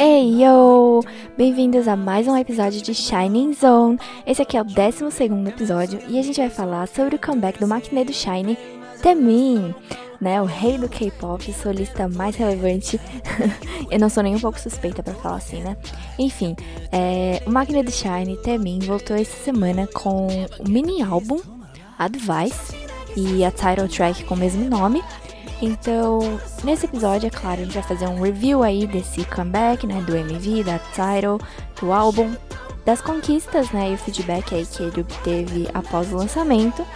Ei, yo! Bem-vindos a mais um episódio de Shining Zone. Esse aqui é o 12 episódio e a gente vai falar sobre o comeback do maquinê do Shine, Temin, né? O rei do K-pop, solista mais relevante. Eu não sou nem um pouco suspeita para falar assim, né? Enfim, é, o do Shine, Temin, voltou essa semana com o mini álbum Advice e a title track com o mesmo nome. Então, nesse episódio, é claro, a gente vai fazer um review aí desse comeback, né, do MV, da title, do álbum, das conquistas, né, e o feedback aí que ele obteve após o lançamento.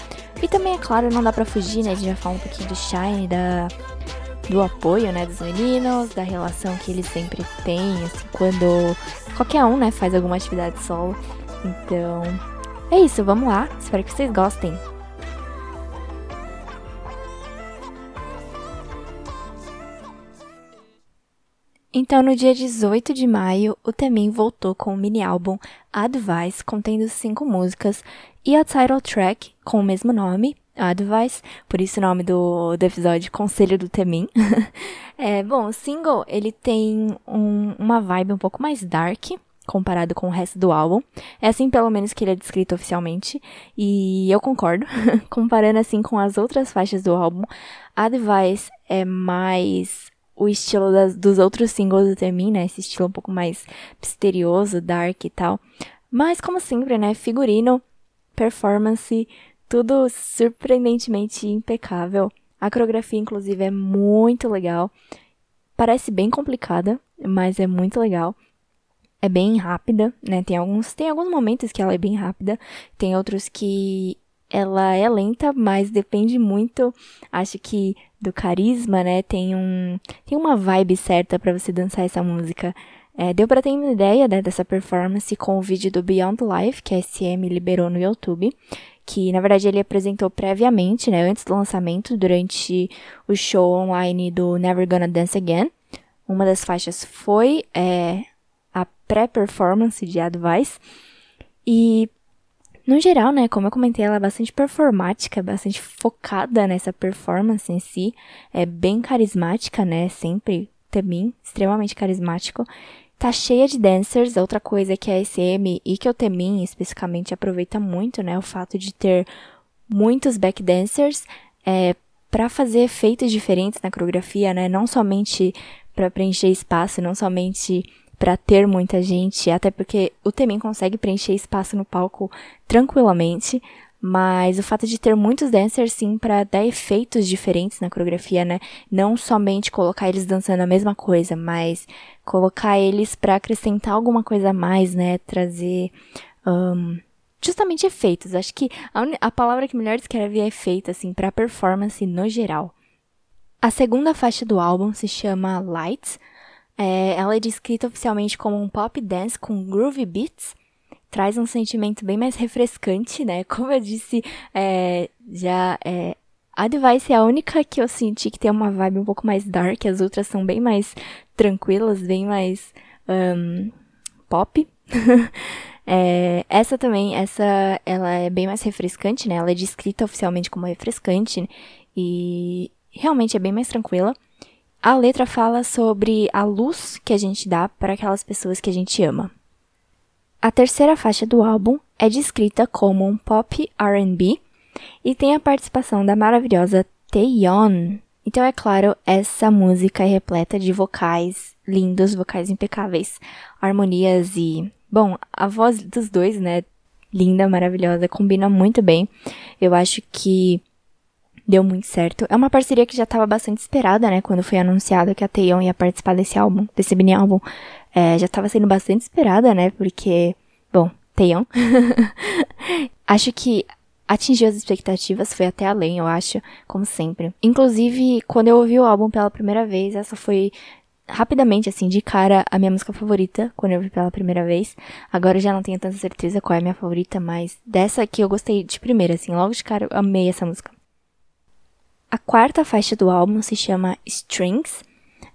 E também, é claro, não dá pra fugir, né, a gente vai falar um pouquinho do Shine, da, do apoio, né, dos meninos, da relação que eles sempre têm, assim, quando qualquer um, né, faz alguma atividade solo. Então, é isso, vamos lá, espero que vocês gostem. Então, no dia 18 de maio, o Temin voltou com o mini álbum Advice, contendo cinco músicas, e a title track com o mesmo nome, Advice, por isso o nome do, do episódio Conselho do Temin. é, bom, o single, ele tem um, uma vibe um pouco mais dark, comparado com o resto do álbum. É assim, pelo menos, que ele é descrito oficialmente, e eu concordo. Comparando, assim, com as outras faixas do álbum, Advice é mais o estilo das, dos outros singles do Temin, né? Esse estilo um pouco mais misterioso, dark e tal. Mas, como sempre, né? Figurino, performance, tudo surpreendentemente impecável. A coreografia, inclusive, é muito legal. Parece bem complicada, mas é muito legal. É bem rápida, né? Tem alguns, tem alguns momentos que ela é bem rápida, tem outros que ela é lenta, mas depende muito, acho que do carisma, né? Tem um tem uma vibe certa para você dançar essa música. É, deu para ter uma ideia né, dessa performance com o vídeo do Beyond Life que a SM liberou no YouTube, que na verdade ele apresentou previamente, né, antes do lançamento, durante o show online do Never Gonna Dance Again. Uma das faixas foi é, a pré-performance de Advice. E no geral, né, como eu comentei, ela é bastante performática, bastante focada nessa performance em si, é bem carismática, né, sempre Temin, extremamente carismático. Tá cheia de dancers, outra coisa que a SM e que o Temin especificamente aproveita muito, né, o fato de ter muitos backdancers é, para fazer efeitos diferentes na coreografia, né, não somente para preencher espaço, não somente para ter muita gente, até porque o Temin consegue preencher espaço no palco tranquilamente, mas o fato de ter muitos dancers sim para dar efeitos diferentes na coreografia, né? Não somente colocar eles dançando a mesma coisa, mas colocar eles para acrescentar alguma coisa a mais, né? Trazer um, justamente efeitos. Acho que a, a palavra que melhor descreve é efeito, assim, para performance no geral. A segunda faixa do álbum se chama Lights, é, ela é descrita oficialmente como um pop dance com groovy beats, traz um sentimento bem mais refrescante, né? Como eu disse, é, já é, a Device é a única que eu senti que tem uma vibe um pouco mais dark, as outras são bem mais tranquilas, bem mais um, pop. é, essa também, essa, ela é bem mais refrescante, né? Ela é descrita oficialmente como refrescante e realmente é bem mais tranquila. A letra fala sobre a luz que a gente dá para aquelas pessoas que a gente ama. A terceira faixa do álbum é descrita como um pop R&B e tem a participação da maravilhosa Taeyeon. Então é claro, essa música é repleta de vocais lindos, vocais impecáveis, harmonias e, bom, a voz dos dois, né, linda, maravilhosa, combina muito bem. Eu acho que deu muito certo. É uma parceria que já estava bastante esperada, né? Quando foi anunciado que a Taeyeon ia participar desse álbum, desse mini álbum. É, já estava sendo bastante esperada, né? Porque, bom, Taeyeon. acho que atingiu as expectativas, foi até além, eu acho, como sempre. Inclusive, quando eu ouvi o álbum pela primeira vez, essa foi rapidamente, assim, de cara, a minha música favorita, quando eu ouvi pela primeira vez. Agora eu já não tenho tanta certeza qual é a minha favorita, mas dessa aqui eu gostei de primeira, assim, logo de cara eu amei essa música. A quarta faixa do álbum se chama Strings.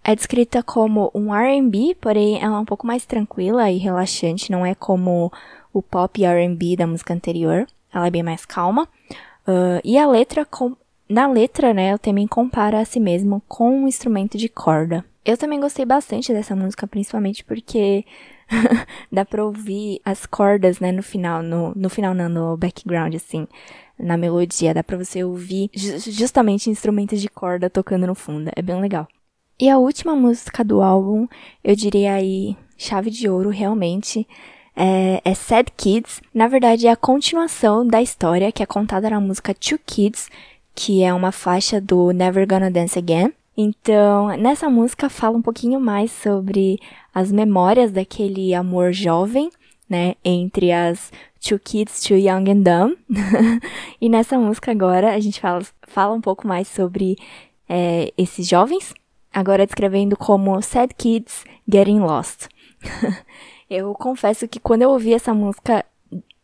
É descrita como um R&B, porém ela é um pouco mais tranquila e relaxante, não é como o pop R&B da música anterior. Ela é bem mais calma. Uh, e a letra, com... na letra, né, o também compara a si mesmo com um instrumento de corda. Eu também gostei bastante dessa música, principalmente porque dá pra ouvir as cordas, né, no final, no, no final não, no background, assim, na melodia, dá pra você ouvir justamente instrumentos de corda tocando no fundo, é bem legal. E a última música do álbum, eu diria aí, chave de ouro, realmente, é, é, Sad Kids. Na verdade, é a continuação da história que é contada na música Two Kids, que é uma faixa do Never Gonna Dance Again. Então, nessa música fala um pouquinho mais sobre as memórias daquele amor jovem, né, entre as Two Kids, Too Young and Dumb. e nessa música agora a gente fala, fala um pouco mais sobre é, esses jovens, agora descrevendo como Sad Kids Getting Lost. eu confesso que quando eu ouvi essa música,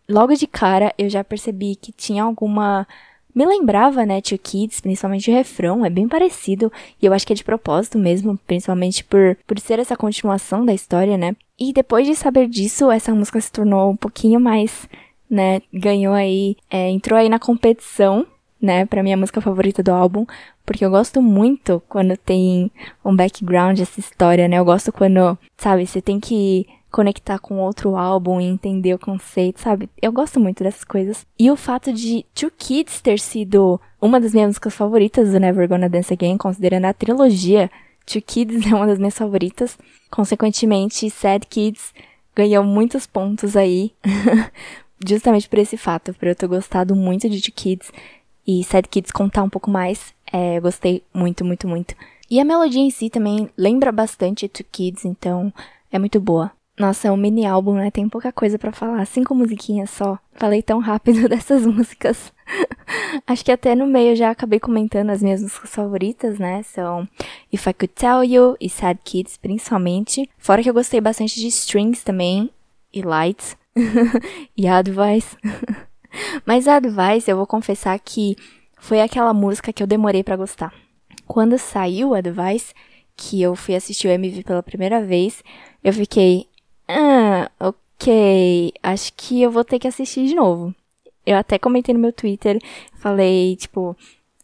logo de cara eu já percebi que tinha alguma me lembrava, né, Two Kids, principalmente o refrão, é bem parecido, e eu acho que é de propósito mesmo, principalmente por, por ser essa continuação da história, né. E depois de saber disso, essa música se tornou um pouquinho mais, né, ganhou aí, é, entrou aí na competição, né, pra minha música favorita do álbum, porque eu gosto muito quando tem um background, essa história, né, eu gosto quando, sabe, você tem que conectar com outro álbum e entender o conceito, sabe? Eu gosto muito dessas coisas. E o fato de Two Kids ter sido uma das minhas músicas favoritas do Never Gonna Dance Again, considerando a trilogia, Two Kids é uma das minhas favoritas. Consequentemente, Sad Kids ganhou muitos pontos aí, justamente por esse fato, por eu ter gostado muito de Two Kids e Sad Kids contar um pouco mais. É, gostei muito, muito, muito. E a melodia em si também lembra bastante Two Kids, então é muito boa. Nossa, é um mini álbum, né? Tem pouca coisa para falar. Cinco musiquinhas só. Falei tão rápido dessas músicas. Acho que até no meio já acabei comentando as minhas músicas favoritas, né? São If I Could Tell You e Sad Kids, principalmente. Fora que eu gostei bastante de Strings também. E Lights. e Advice. Mas Advice, eu vou confessar que foi aquela música que eu demorei para gostar. Quando saiu Advice, que eu fui assistir o MV pela primeira vez, eu fiquei, ah, ok. Acho que eu vou ter que assistir de novo. Eu até comentei no meu Twitter, falei, tipo,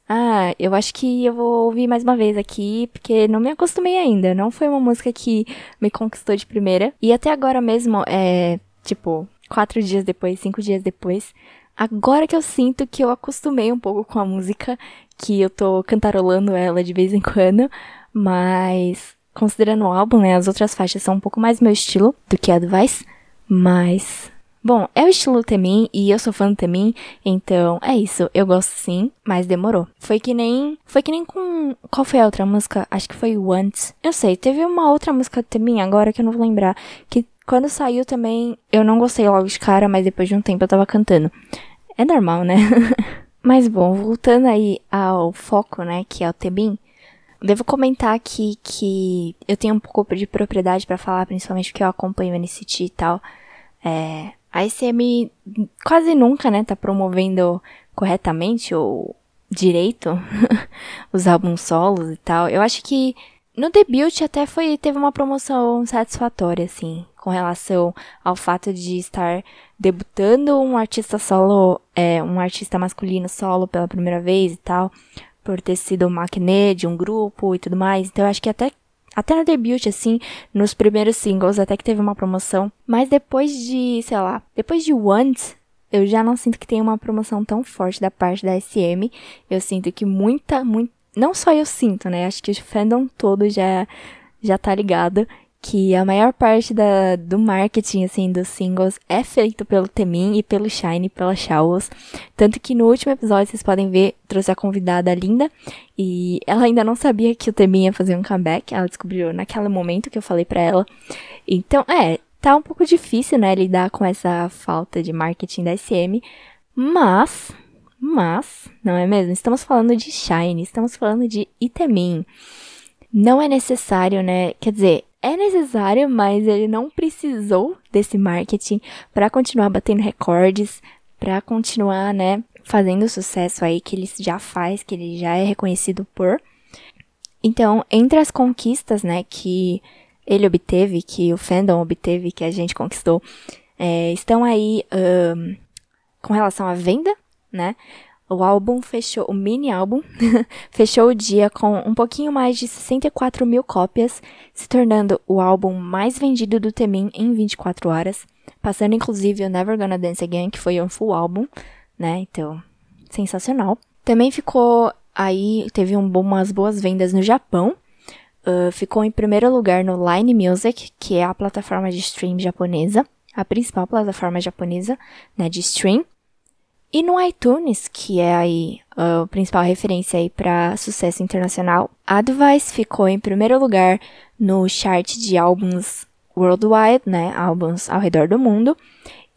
ah, eu acho que eu vou ouvir mais uma vez aqui, porque não me acostumei ainda. Não foi uma música que me conquistou de primeira. E até agora mesmo, é, tipo, quatro dias depois, cinco dias depois, agora que eu sinto que eu acostumei um pouco com a música, que eu tô cantarolando ela de vez em quando, mas considerando o álbum, né, as outras faixas são um pouco mais meu estilo do que a do Vice, mas Bom, é o estilo Temin e eu sou fã do Temin, então é isso, eu gosto sim, mas demorou. Foi que nem, foi que nem com, qual foi a outra música? Acho que foi Once. Eu sei, teve uma outra música do Temin agora que eu não vou lembrar, que quando saiu também eu não gostei logo de cara, mas depois de um tempo eu tava cantando. É normal, né? mas bom, voltando aí ao foco, né, que é o Temin, Devo comentar aqui que eu tenho um pouco de propriedade para falar, principalmente porque eu acompanho o NCT e tal. É, a ICM quase nunca, né, tá promovendo corretamente ou direito os álbuns solos e tal. Eu acho que no debut até foi teve uma promoção satisfatória assim, com relação ao fato de estar debutando um artista solo, é, um artista masculino solo pela primeira vez e tal por ter sido uma acne de um grupo e tudo mais. Então eu acho que até até no debut, assim, nos primeiros singles, até que teve uma promoção. Mas depois de, sei lá, depois de Want, eu já não sinto que tem uma promoção tão forte da parte da SM. Eu sinto que muita, muito. Não só eu sinto, né? Acho que o fandom todo já, já tá ligado que a maior parte da, do marketing, assim, dos singles é feito pelo Temin e pelo Shine, pela Showers. Tanto que no último episódio, vocês podem ver, trouxe a convidada Linda, e ela ainda não sabia que o Temin ia fazer um comeback, ela descobriu naquele momento que eu falei pra ela. Então, é, tá um pouco difícil, né, lidar com essa falta de marketing da SM, mas, mas, não é mesmo? Estamos falando de Shine, estamos falando de Itemin. Não é necessário, né, quer dizer, é necessário, mas ele não precisou desse marketing para continuar batendo recordes, para continuar, né, fazendo o sucesso aí que ele já faz, que ele já é reconhecido por. Então, entre as conquistas, né, que ele obteve, que o fandom obteve, que a gente conquistou, é, estão aí um, com relação à venda, né? O álbum fechou, o mini álbum, fechou o dia com um pouquinho mais de 64 mil cópias, se tornando o álbum mais vendido do Temin em 24 horas, passando inclusive o Never Gonna Dance Again, que foi um full álbum, né? Então, sensacional. Também ficou aí, teve um, umas boas vendas no Japão. Uh, ficou em primeiro lugar no Line Music, que é a plataforma de stream japonesa, a principal plataforma japonesa né, de stream. E no iTunes, que é aí a principal referência aí para sucesso internacional, Advice ficou em primeiro lugar no chart de álbuns worldwide, né, álbuns ao redor do mundo.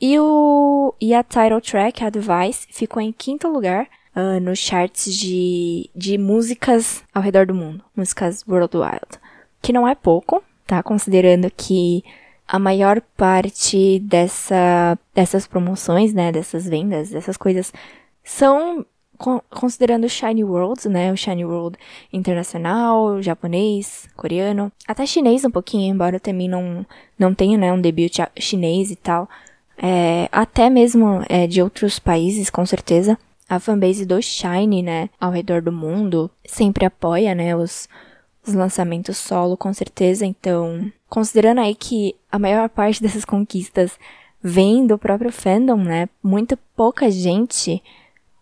E, o, e a title track, Advice, ficou em quinto lugar uh, nos charts de, de músicas ao redor do mundo, músicas worldwide. Que não é pouco, tá? Considerando que a maior parte dessa, dessas promoções, né, dessas vendas, dessas coisas, são considerando o Shiny World, né, o Shiny World internacional, japonês, coreano, até chinês um pouquinho, embora eu também não, não tenha, né, um debut chinês e tal, é, até mesmo é, de outros países, com certeza, a fanbase do Shine, né, ao redor do mundo, sempre apoia, né, os, os lançamentos solo, com certeza. Então, considerando aí que a maior parte dessas conquistas vem do próprio fandom, né, muito pouca gente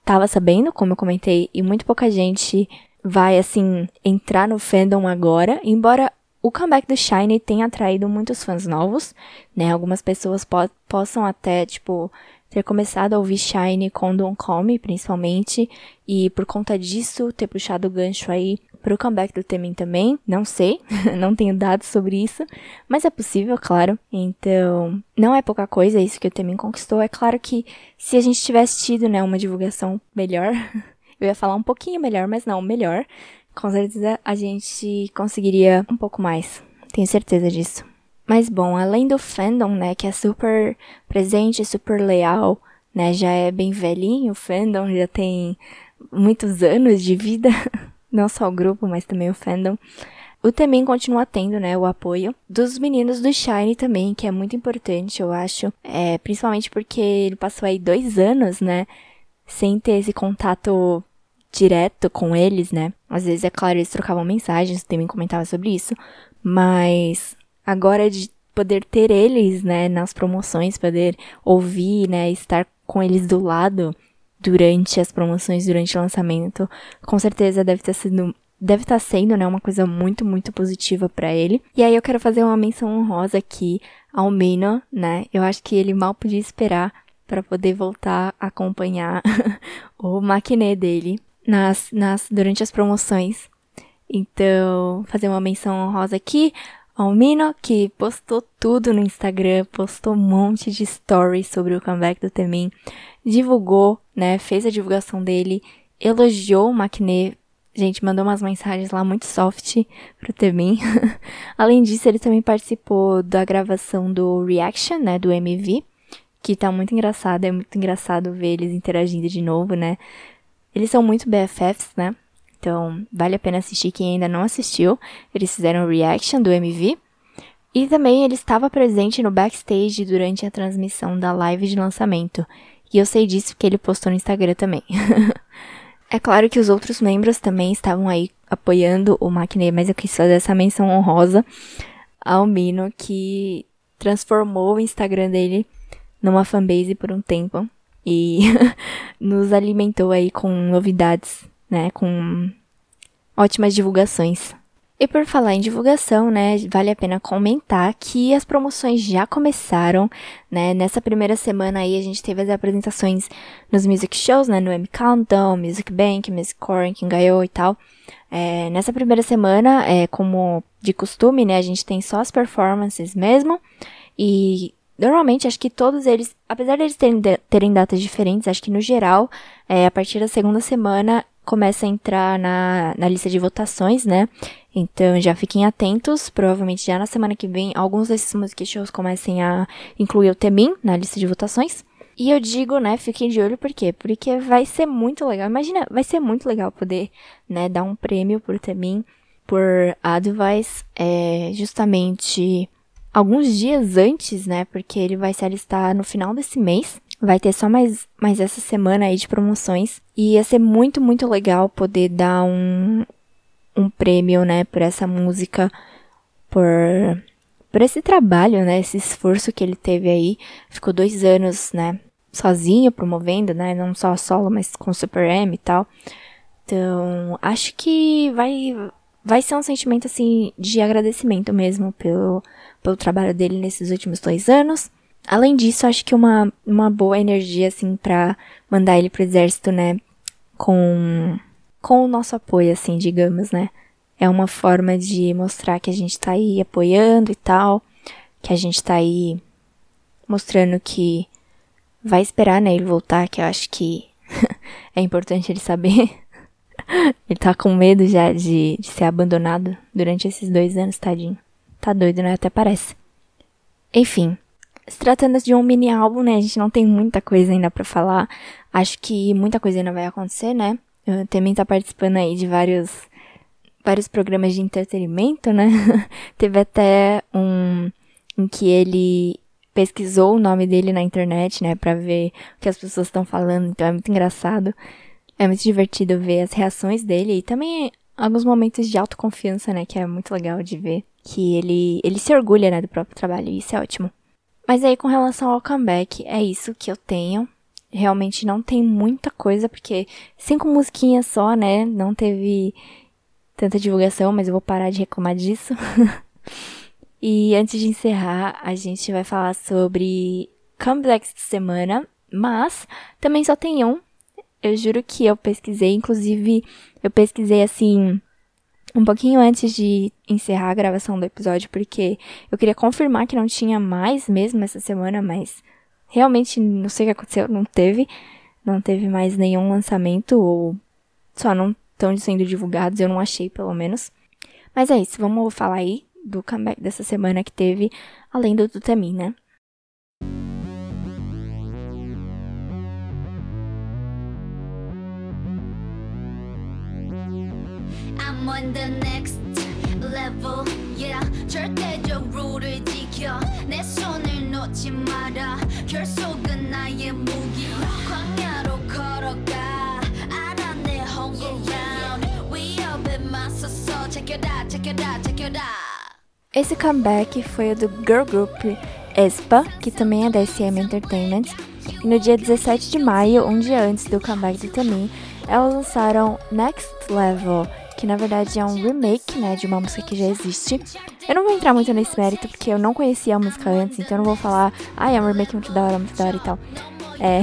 tava sabendo, como eu comentei, e muito pouca gente vai, assim, entrar no fandom agora, embora o comeback do Shine tenha atraído muitos fãs novos, né, algumas pessoas po possam até, tipo, ter começado a ouvir Shine com Don't Come, principalmente, e por conta disso ter puxado o gancho aí pro comeback do Temin também. Não sei, não tenho dados sobre isso, mas é possível, claro. Então, não é pouca coisa isso que o Temin conquistou. É claro que se a gente tivesse tido, né, uma divulgação melhor, eu ia falar um pouquinho melhor, mas não, melhor, com certeza a gente conseguiria um pouco mais. Tenho certeza disso. Mas bom, além do fandom, né, que é super presente, super leal, né, já é bem velhinho o fandom, já tem muitos anos de vida, não só o grupo, mas também o fandom. O também continua tendo, né, o apoio dos meninos do Shine também, que é muito importante, eu acho, é, principalmente porque ele passou aí dois anos, né, sem ter esse contato direto com eles, né. Às vezes, é claro, eles trocavam mensagens, também comentava sobre isso, mas agora de poder ter eles, né, nas promoções, poder ouvir, né, estar com eles do lado durante as promoções, durante o lançamento, com certeza deve ter sido deve estar sendo, né, uma coisa muito, muito positiva para ele. E aí eu quero fazer uma menção honrosa aqui ao Mino, né? Eu acho que ele mal podia esperar para poder voltar a acompanhar o maquiné dele nas, nas durante as promoções. Então, fazer uma menção honrosa aqui Almino, que postou tudo no Instagram, postou um monte de stories sobre o comeback do Temin, divulgou, né, fez a divulgação dele, elogiou o Maknae, gente, mandou umas mensagens lá muito soft pro Temin. Além disso, ele também participou da gravação do Reaction, né, do MV, que tá muito engraçado, é muito engraçado ver eles interagindo de novo, né. Eles são muito BFFs, né, então, vale a pena assistir quem ainda não assistiu. Eles fizeram reaction do MV. E também ele estava presente no backstage durante a transmissão da live de lançamento. E eu sei disso porque ele postou no Instagram também. é claro que os outros membros também estavam aí apoiando o Maknae, mas eu quis fazer essa menção honrosa ao Mino que transformou o Instagram dele numa fanbase por um tempo e nos alimentou aí com novidades né, com ótimas divulgações. E por falar em divulgação, né, vale a pena comentar que as promoções já começaram, né? Nessa primeira semana aí a gente teve as apresentações nos music shows, né, no M Countdown, Music Bank, Music Core, Kingayo e tal. É, nessa primeira semana, é, como de costume, né, a gente tem só as performances mesmo. E normalmente acho que todos eles, apesar de eles terem, terem datas diferentes, acho que no geral, é, a partir da segunda semana começa a entrar na, na lista de votações, né? Então já fiquem atentos, provavelmente já na semana que vem alguns desses music shows comecem a incluir o Temin na lista de votações. E eu digo, né, fiquem de olho por quê? Porque vai ser muito legal. Imagina, vai ser muito legal poder, né, dar um prêmio por Temin, por Advice, é, justamente alguns dias antes, né? Porque ele vai se alistar no final desse mês. Vai ter só mais, mais essa semana aí de promoções. E ia ser muito, muito legal poder dar um, um prêmio, né, por essa música, por, por esse trabalho, né, esse esforço que ele teve aí. Ficou dois anos, né, sozinho promovendo, né, não só solo, mas com Super M e tal. Então, acho que vai, vai ser um sentimento, assim, de agradecimento mesmo pelo, pelo trabalho dele nesses últimos dois anos. Além disso, acho que uma, uma boa energia, assim, pra mandar ele pro exército, né? Com, com o nosso apoio, assim, digamos, né? É uma forma de mostrar que a gente tá aí apoiando e tal. Que a gente tá aí mostrando que vai esperar, né, ele voltar, que eu acho que é importante ele saber. ele tá com medo já de, de ser abandonado durante esses dois anos, tadinho. Tá doido, né? Até parece. Enfim, se tratando de um mini álbum, né? A gente não tem muita coisa ainda para falar. Acho que muita coisa ainda vai acontecer, né? Eu também tá participando aí de vários vários programas de entretenimento, né? Teve até um em que ele pesquisou o nome dele na internet, né, para ver o que as pessoas estão falando. Então é muito engraçado. É muito divertido ver as reações dele e também alguns momentos de autoconfiança, né, que é muito legal de ver que ele ele se orgulha, né, do próprio trabalho e isso é ótimo. Mas aí com relação ao comeback, é isso que eu tenho. Realmente não tem muita coisa, porque cinco musiquinhas só, né? Não teve tanta divulgação, mas eu vou parar de reclamar disso. e antes de encerrar, a gente vai falar sobre comebacks de semana, mas também só tem um. Eu juro que eu pesquisei, inclusive eu pesquisei assim um pouquinho antes de encerrar a gravação do episódio, porque eu queria confirmar que não tinha mais mesmo essa semana, mas realmente não sei o que aconteceu, não teve. Não teve mais nenhum lançamento, ou só não estão sendo divulgados, eu não achei pelo menos. Mas é isso, vamos falar aí do comeback dessa semana que teve, além do Tutamin, né? on the next level yeah 절대적 룰을 지켜 내 손을 놓지 마라 결속은 나의 무기 광야로 걸어가 알아 내 home ground 위협에 맞서서 check여라 check여라 check여라 esse comeback foi o do girl group Espa, que também é da SM Entertainment, e no dia 17 de maio, um dia antes do comeback do Tamin, elas lançaram Next Level, que na verdade é um remake, né, de uma música que já existe. Eu não vou entrar muito nesse mérito porque eu não conhecia a música antes, então eu não vou falar, ah, é um remake muito da hora, muito da hora e tal. É,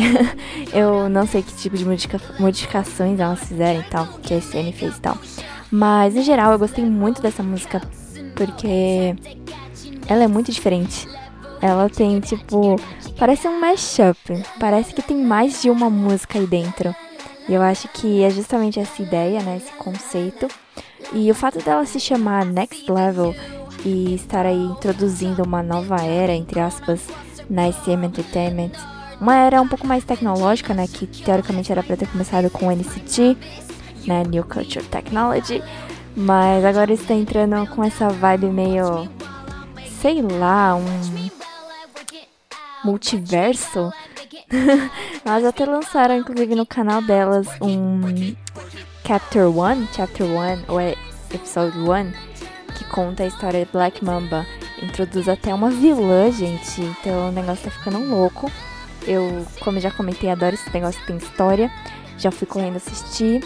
eu não sei que tipo de modifica modificações elas fizeram e tal, que a SN fez e tal. Mas, em geral, eu gostei muito dessa música porque ela é muito diferente. Ela tem, tipo, parece um mashup. Parece que tem mais de uma música aí dentro. E eu acho que é justamente essa ideia, né, esse conceito. E o fato dela se chamar Next Level e estar aí introduzindo uma nova era, entre aspas, na SM Entertainment. Uma era um pouco mais tecnológica, né, que teoricamente era para ter começado com o NCT, né, New Culture Technology, mas agora está entrando com essa vibe meio, sei lá, um multiverso Elas até lançaram, inclusive, no canal delas um Chapter 1, Chapter 1, ou é Episode 1, que conta a história de Black Mamba. Introduz até uma vilã, gente, então o negócio tá ficando louco. Eu, como já comentei, adoro esse negócio que tem história. Já fui correndo assistir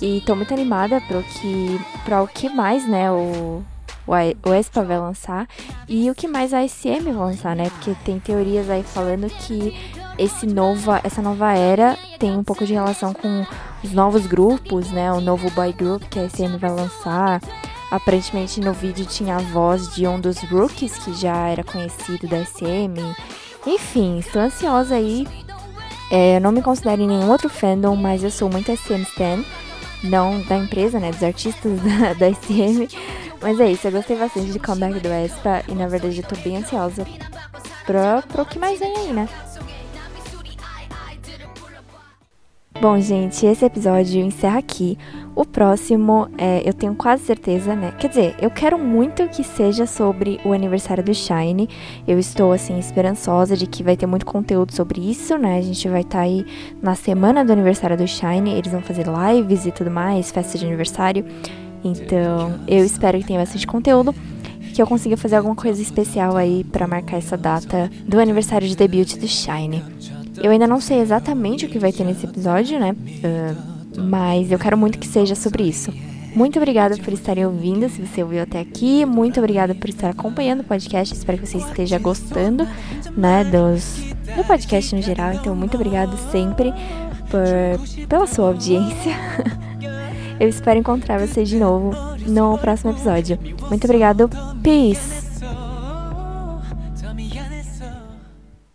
e tô muito animada pro que, pra o que mais, né, o, o ESPA vai lançar e o que mais a SM vai lançar, né? Porque tem teorias aí falando que esse nova, essa nova era tem um pouco de relação com os novos grupos, né? O novo boy group que a SM vai lançar. Aparentemente no vídeo tinha a voz de um dos rookies que já era conhecido da SM. Enfim, estou ansiosa aí. É, eu não me considero em nenhum outro fandom, mas eu sou muito SM Stan. Não da empresa, né? Dos artistas da, da SM. Mas é isso, eu gostei bastante de comeback do Espa e na verdade eu tô bem ansiosa pra, pro que mais vem aí, né? Bom, gente, esse episódio encerra aqui. O próximo, é, eu tenho quase certeza, né? Quer dizer, eu quero muito que seja sobre o aniversário do Shine. Eu estou, assim, esperançosa de que vai ter muito conteúdo sobre isso, né? A gente vai estar tá aí na semana do aniversário do Shine. Eles vão fazer lives e tudo mais, festa de aniversário. Então, eu espero que tenha bastante conteúdo. Que eu consiga fazer alguma coisa especial aí para marcar essa data do aniversário de debut do Shine. Eu ainda não sei exatamente o que vai ter nesse episódio, né? Uh, mas eu quero muito que seja sobre isso. Muito obrigada por estarem ouvindo, se você ouviu até aqui. Muito obrigada por estar acompanhando o podcast. Espero que você esteja gostando, né, dos, do podcast no geral. Então, muito obrigada sempre por, pela sua audiência. Eu espero encontrar você de novo no próximo episódio. Muito obrigado. Peace!